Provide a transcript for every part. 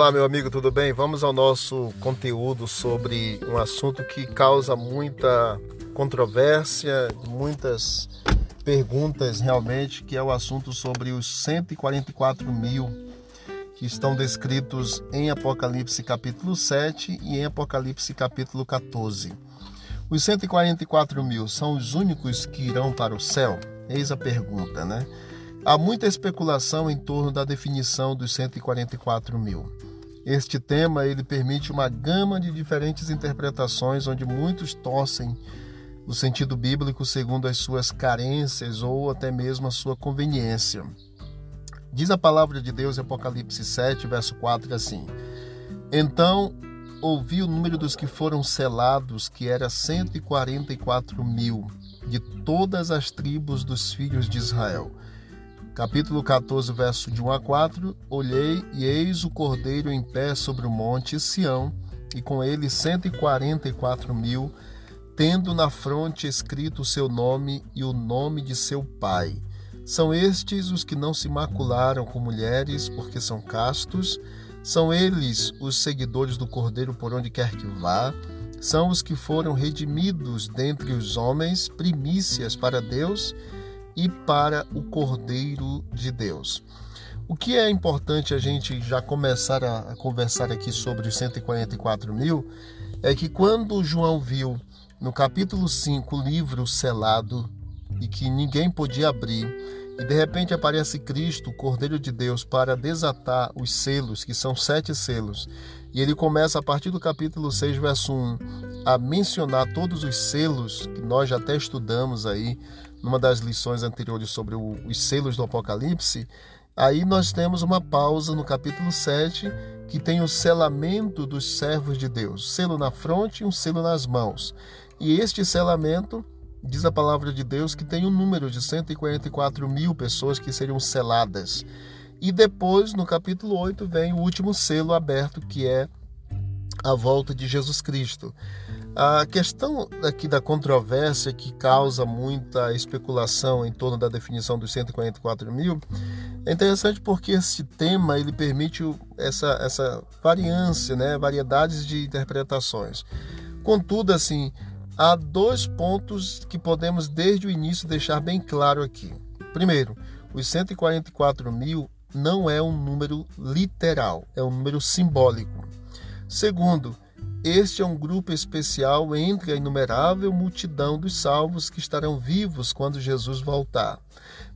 Olá, meu amigo, tudo bem? Vamos ao nosso conteúdo sobre um assunto que causa muita controvérsia, muitas perguntas realmente, que é o assunto sobre os 144 mil que estão descritos em Apocalipse capítulo 7 e em Apocalipse capítulo 14. Os 144 mil são os únicos que irão para o céu? Eis a pergunta, né? Há muita especulação em torno da definição dos 144 mil. Este tema ele permite uma gama de diferentes interpretações, onde muitos torcem o sentido bíblico segundo as suas carências ou até mesmo a sua conveniência. Diz a palavra de Deus em Apocalipse 7, verso 4 assim: Então ouvi o número dos que foram selados, que era 144 mil, de todas as tribos dos filhos de Israel Capítulo 14, verso de 1 a 4: Olhei e eis o cordeiro em pé sobre o monte Sião, e com ele cento e quarenta e quatro mil, tendo na fronte escrito o seu nome e o nome de seu pai. São estes os que não se macularam com mulheres, porque são castos. São eles os seguidores do Cordeiro por onde quer que vá. São os que foram redimidos dentre os homens, primícias para Deus e para o Cordeiro de Deus. O que é importante a gente já começar a, conversar aqui sobre os 144 mil é que quando João viu no capítulo 5 o livro selado e que ninguém podia abrir, e de repente aparece Cristo, o Cordeiro de Deus, para desatar os selos, que são sete selos. E ele começa a partir do capítulo 6, verso 1, a mencionar todos os selos que nós já até estudamos aí numa das lições anteriores sobre o, os selos do Apocalipse, aí nós temos uma pausa no capítulo 7 que tem o selamento dos servos de Deus, selo na fronte e um selo nas mãos. E este selamento, diz a palavra de Deus, que tem um número de 144 mil pessoas que seriam seladas. E depois, no capítulo 8, vem o último selo aberto, que é a volta de Jesus Cristo. A questão aqui da controvérsia que causa muita especulação em torno da definição dos 144 mil é interessante porque esse tema ele permite essa, essa variância, né, variedades de interpretações. Contudo, assim, há dois pontos que podemos desde o início deixar bem claro aqui. Primeiro, os 144 mil não é um número literal, é um número simbólico. Segundo, este é um grupo especial entre a inumerável multidão dos salvos que estarão vivos quando Jesus voltar.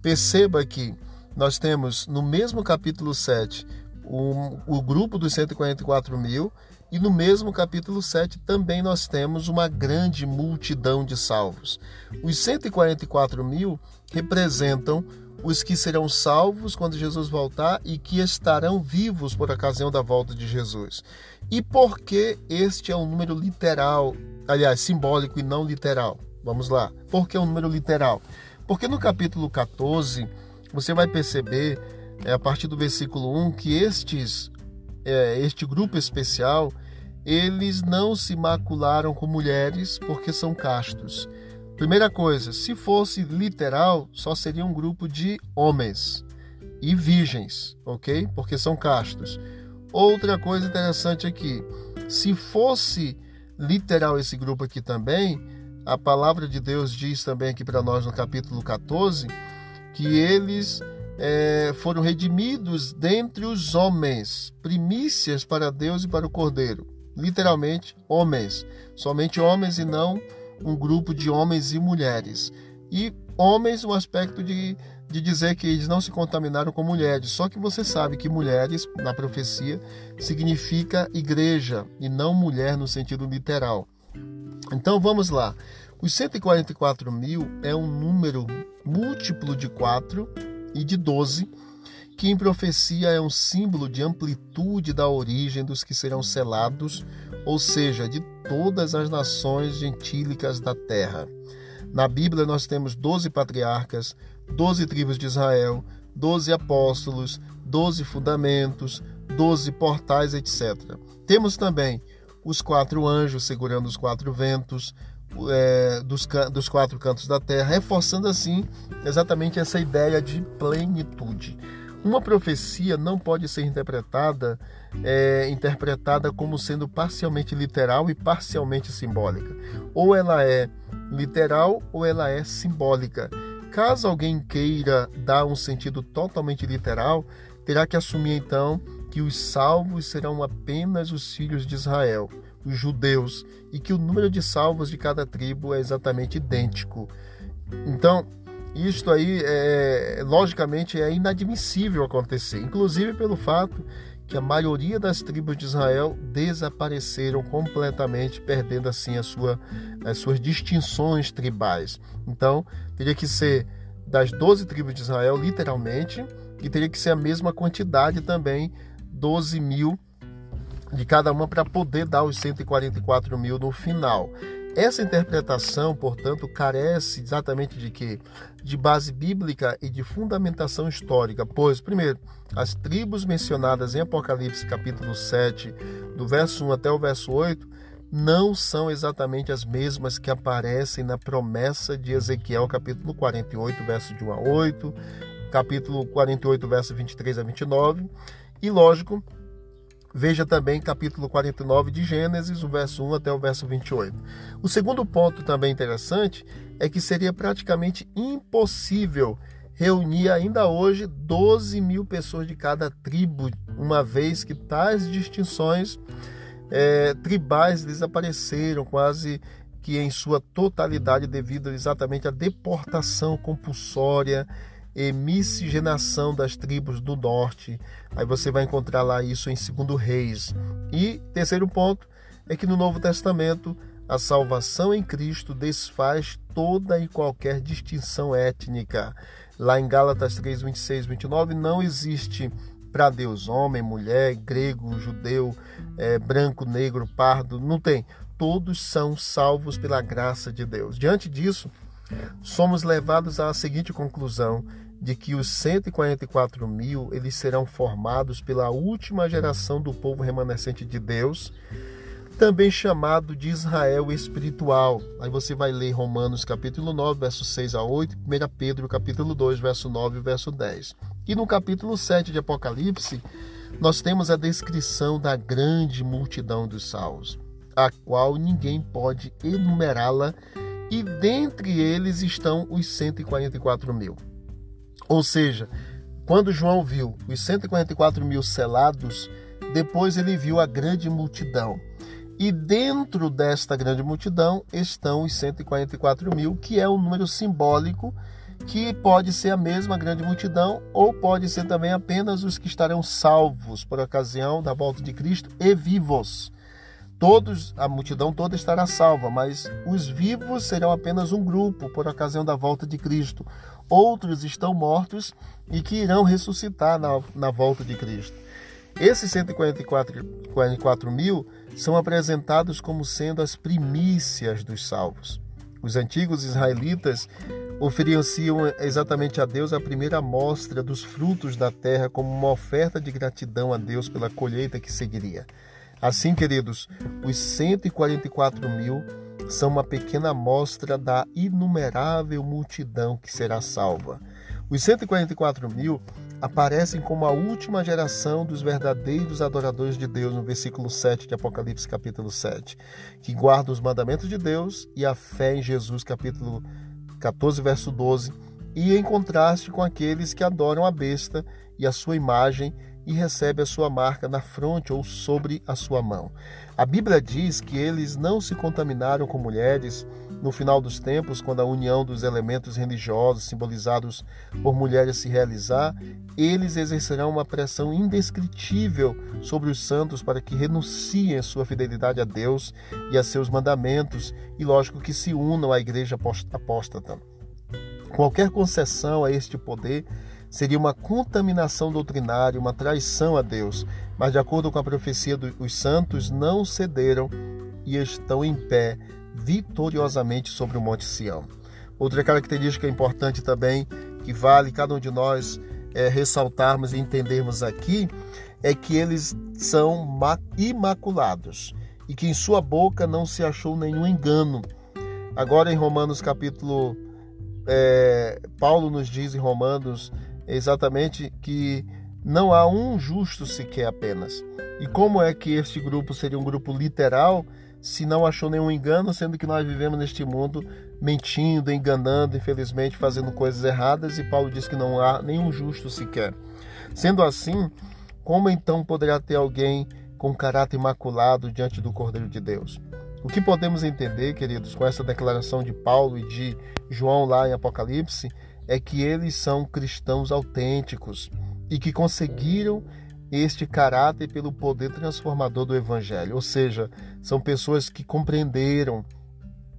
Perceba que nós temos no mesmo capítulo 7 o, o grupo dos 144 mil, e no mesmo capítulo 7 também nós temos uma grande multidão de salvos. Os 144 mil representam os que serão salvos quando Jesus voltar e que estarão vivos por ocasião da volta de Jesus. E por que este é um número literal, aliás, simbólico e não literal? Vamos lá. Por que é um número literal? Porque no capítulo 14, você vai perceber, é, a partir do versículo 1, que estes, é, este grupo especial, eles não se macularam com mulheres porque são castos. Primeira coisa, se fosse literal, só seria um grupo de homens e virgens, ok? Porque são castos. Outra coisa interessante aqui, se fosse literal esse grupo aqui também, a palavra de Deus diz também aqui para nós no capítulo 14 que eles é, foram redimidos dentre os homens, primícias para Deus e para o Cordeiro. Literalmente, homens, somente homens e não um grupo de homens e mulheres. E homens, o aspecto de, de dizer que eles não se contaminaram com mulheres. Só que você sabe que mulheres, na profecia, significa igreja e não mulher no sentido literal. Então vamos lá. Os 144 mil é um número múltiplo de 4 e de 12, que em profecia é um símbolo de amplitude da origem dos que serão selados, ou seja, de todas as nações gentílicas da terra. Na Bíblia nós temos doze patriarcas, doze tribos de Israel, doze apóstolos, doze fundamentos, doze portais, etc. Temos também os quatro anjos segurando os quatro ventos, é, dos, dos quatro cantos da terra, reforçando assim exatamente essa ideia de plenitude. Uma profecia não pode ser interpretada é, interpretada como sendo parcialmente literal e parcialmente simbólica. Ou ela é literal ou ela é simbólica. Caso alguém queira dar um sentido totalmente literal, terá que assumir então que os salvos serão apenas os filhos de Israel, os judeus, e que o número de salvos de cada tribo é exatamente idêntico. Então, isto aí, é, logicamente, é inadmissível acontecer, inclusive pelo fato que a maioria das tribos de Israel desapareceram completamente, perdendo assim a sua, as suas distinções tribais. Então, teria que ser das 12 tribos de Israel, literalmente, e teria que ser a mesma quantidade também, 12 mil de cada uma, para poder dar os 144 mil no final. Essa interpretação, portanto, carece exatamente de quê? De base bíblica e de fundamentação histórica, pois, primeiro, as tribos mencionadas em Apocalipse capítulo 7, do verso 1 até o verso 8, não são exatamente as mesmas que aparecem na promessa de Ezequiel capítulo 48, verso de 1 a 8, capítulo 48, verso 23 a 29, e lógico, Veja também capítulo 49 de Gênesis, o verso 1 até o verso 28. O segundo ponto também interessante é que seria praticamente impossível reunir ainda hoje 12 mil pessoas de cada tribo, uma vez que tais distinções é, tribais desapareceram quase que em sua totalidade devido exatamente à deportação compulsória e miscigenação das tribos do norte. Aí você vai encontrar lá isso em 2 Reis. E terceiro ponto é que no Novo Testamento a salvação em Cristo desfaz toda e qualquer distinção étnica. Lá em Gálatas 3, 26, 29, não existe para Deus homem, mulher, grego, judeu, é, branco, negro, pardo, não tem. Todos são salvos pela graça de Deus. Diante disso, somos levados à seguinte conclusão de que os 144 mil eles serão formados pela última geração do povo remanescente de Deus, também chamado de Israel espiritual. Aí você vai ler Romanos capítulo 9, verso 6 a 8, 1 Pedro capítulo 2, verso 9 e verso 10. E no capítulo 7 de Apocalipse, nós temos a descrição da grande multidão dos salvos, a qual ninguém pode enumerá-la, e dentre eles estão os 144 mil. Ou seja, quando João viu os 144 mil selados, depois ele viu a grande multidão. E dentro desta grande multidão estão os 144 mil, que é um número simbólico que pode ser a mesma grande multidão ou pode ser também apenas os que estarão salvos por ocasião da volta de Cristo e vivos. Todos, a multidão toda estará salva, mas os vivos serão apenas um grupo por ocasião da volta de Cristo outros estão mortos e que irão ressuscitar na, na volta de Cristo. Esses 144 mil são apresentados como sendo as primícias dos salvos. Os antigos israelitas ofereciam exatamente a Deus a primeira amostra dos frutos da terra como uma oferta de gratidão a Deus pela colheita que seguiria. Assim, queridos, os 144 mil são uma pequena amostra da inumerável multidão que será salva. Os 144 mil aparecem como a última geração dos verdadeiros adoradores de Deus, no versículo 7 de Apocalipse, capítulo 7, que guardam os mandamentos de Deus e a fé em Jesus, capítulo 14, verso 12, e em contraste com aqueles que adoram a besta e a sua imagem e recebe a sua marca na fronte ou sobre a sua mão. A Bíblia diz que eles não se contaminaram com mulheres no final dos tempos, quando a união dos elementos religiosos simbolizados por mulheres se realizar, eles exercerão uma pressão indescritível sobre os santos para que renunciem sua fidelidade a Deus e a seus mandamentos e, lógico, que se unam à igreja apóstata. Qualquer concessão a este poder seria uma contaminação doutrinária, uma traição a Deus. Mas, de acordo com a profecia dos santos, não cederam e estão em pé vitoriosamente sobre o Monte Sião. Outra característica importante também, que vale cada um de nós é, ressaltarmos e entendermos aqui, é que eles são imaculados e que em sua boca não se achou nenhum engano. Agora, em Romanos capítulo. É, Paulo nos diz em Romanos exatamente que não há um justo sequer apenas. E como é que este grupo seria um grupo literal se não achou nenhum engano, sendo que nós vivemos neste mundo mentindo, enganando, infelizmente fazendo coisas erradas, e Paulo diz que não há nenhum justo sequer. Sendo assim, como então poderá ter alguém com caráter imaculado diante do Cordeiro de Deus? O que podemos entender, queridos, com essa declaração de Paulo e de João lá em Apocalipse, é que eles são cristãos autênticos e que conseguiram este caráter pelo poder transformador do Evangelho. Ou seja, são pessoas que compreenderam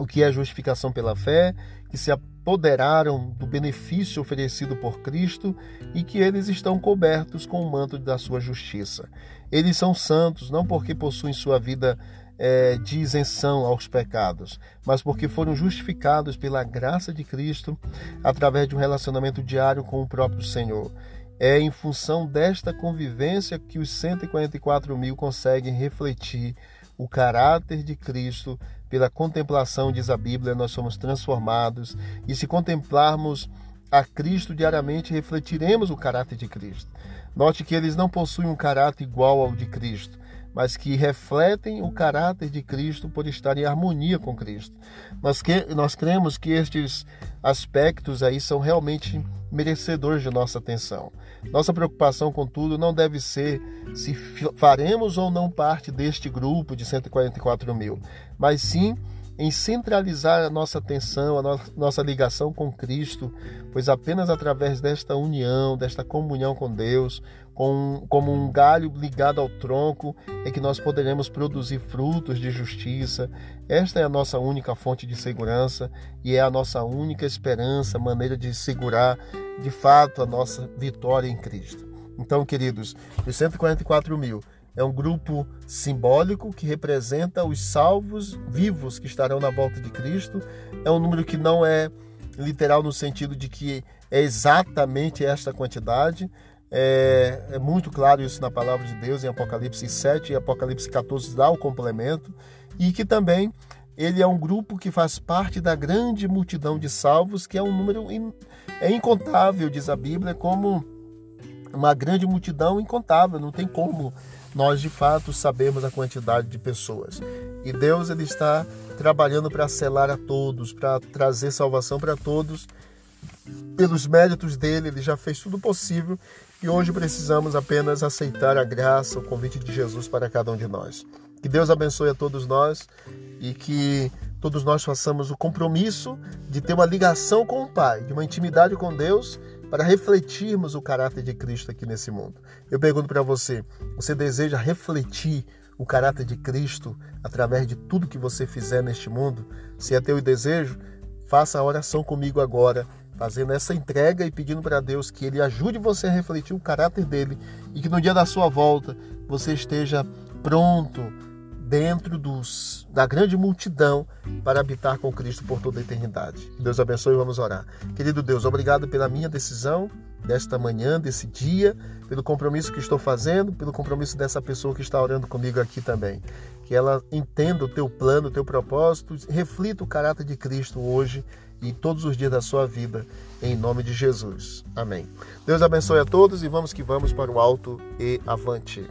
o que é justificação pela fé, que se apoderaram do benefício oferecido por Cristo e que eles estão cobertos com o manto da sua justiça. Eles são santos não porque possuem sua vida é, de isenção aos pecados, mas porque foram justificados pela graça de Cristo através de um relacionamento diário com o próprio Senhor. É em função desta convivência que os 144 mil conseguem refletir o caráter de Cristo pela contemplação, diz a Bíblia, nós somos transformados e se contemplarmos a Cristo diariamente, refletiremos o caráter de Cristo. Note que eles não possuem um caráter igual ao de Cristo, mas que refletem o caráter de Cristo por estar em harmonia com Cristo. Nós, que, nós cremos que estes aspectos aí são realmente merecedores de nossa atenção. Nossa preocupação, contudo, não deve ser se faremos ou não parte deste grupo de 144 mil, mas sim em centralizar a nossa atenção, a no nossa ligação com Cristo, pois apenas através desta união, desta comunhão com Deus, com, como um galho ligado ao tronco, é que nós poderemos produzir frutos de justiça. Esta é a nossa única fonte de segurança e é a nossa única esperança, maneira de segurar de fato a nossa vitória em Cristo. Então, queridos, os 144 mil é um grupo simbólico que representa os salvos vivos que estarão na volta de Cristo. É um número que não é literal no sentido de que é exatamente esta quantidade. É, é, muito claro isso na palavra de Deus em Apocalipse 7 e Apocalipse 14 dá o complemento. E que também ele é um grupo que faz parte da grande multidão de salvos, que é um número in, é incontável, diz a Bíblia, como uma grande multidão incontável, não tem como nós de fato sabemos a quantidade de pessoas. E Deus ele está trabalhando para selar a todos, para trazer salvação para todos. Pelos méritos dele, ele já fez tudo possível e hoje precisamos apenas aceitar a graça, o convite de Jesus para cada um de nós. Que Deus abençoe a todos nós e que todos nós façamos o compromisso de ter uma ligação com o Pai, de uma intimidade com Deus para refletirmos o caráter de Cristo aqui nesse mundo. Eu pergunto para você: você deseja refletir o caráter de Cristo através de tudo que você fizer neste mundo? Se é teu desejo, faça a oração comigo agora, fazendo essa entrega e pedindo para Deus que Ele ajude você a refletir o caráter dele e que no dia da sua volta você esteja pronto dentro dos, da grande multidão para habitar com Cristo por toda a eternidade. Deus abençoe e vamos orar. Querido Deus, obrigado pela minha decisão desta manhã, desse dia, pelo compromisso que estou fazendo, pelo compromisso dessa pessoa que está orando comigo aqui também. Que ela entenda o teu plano, o teu propósito, reflita o caráter de Cristo hoje e todos os dias da sua vida, em nome de Jesus. Amém. Deus abençoe a todos e vamos que vamos para o alto e avante.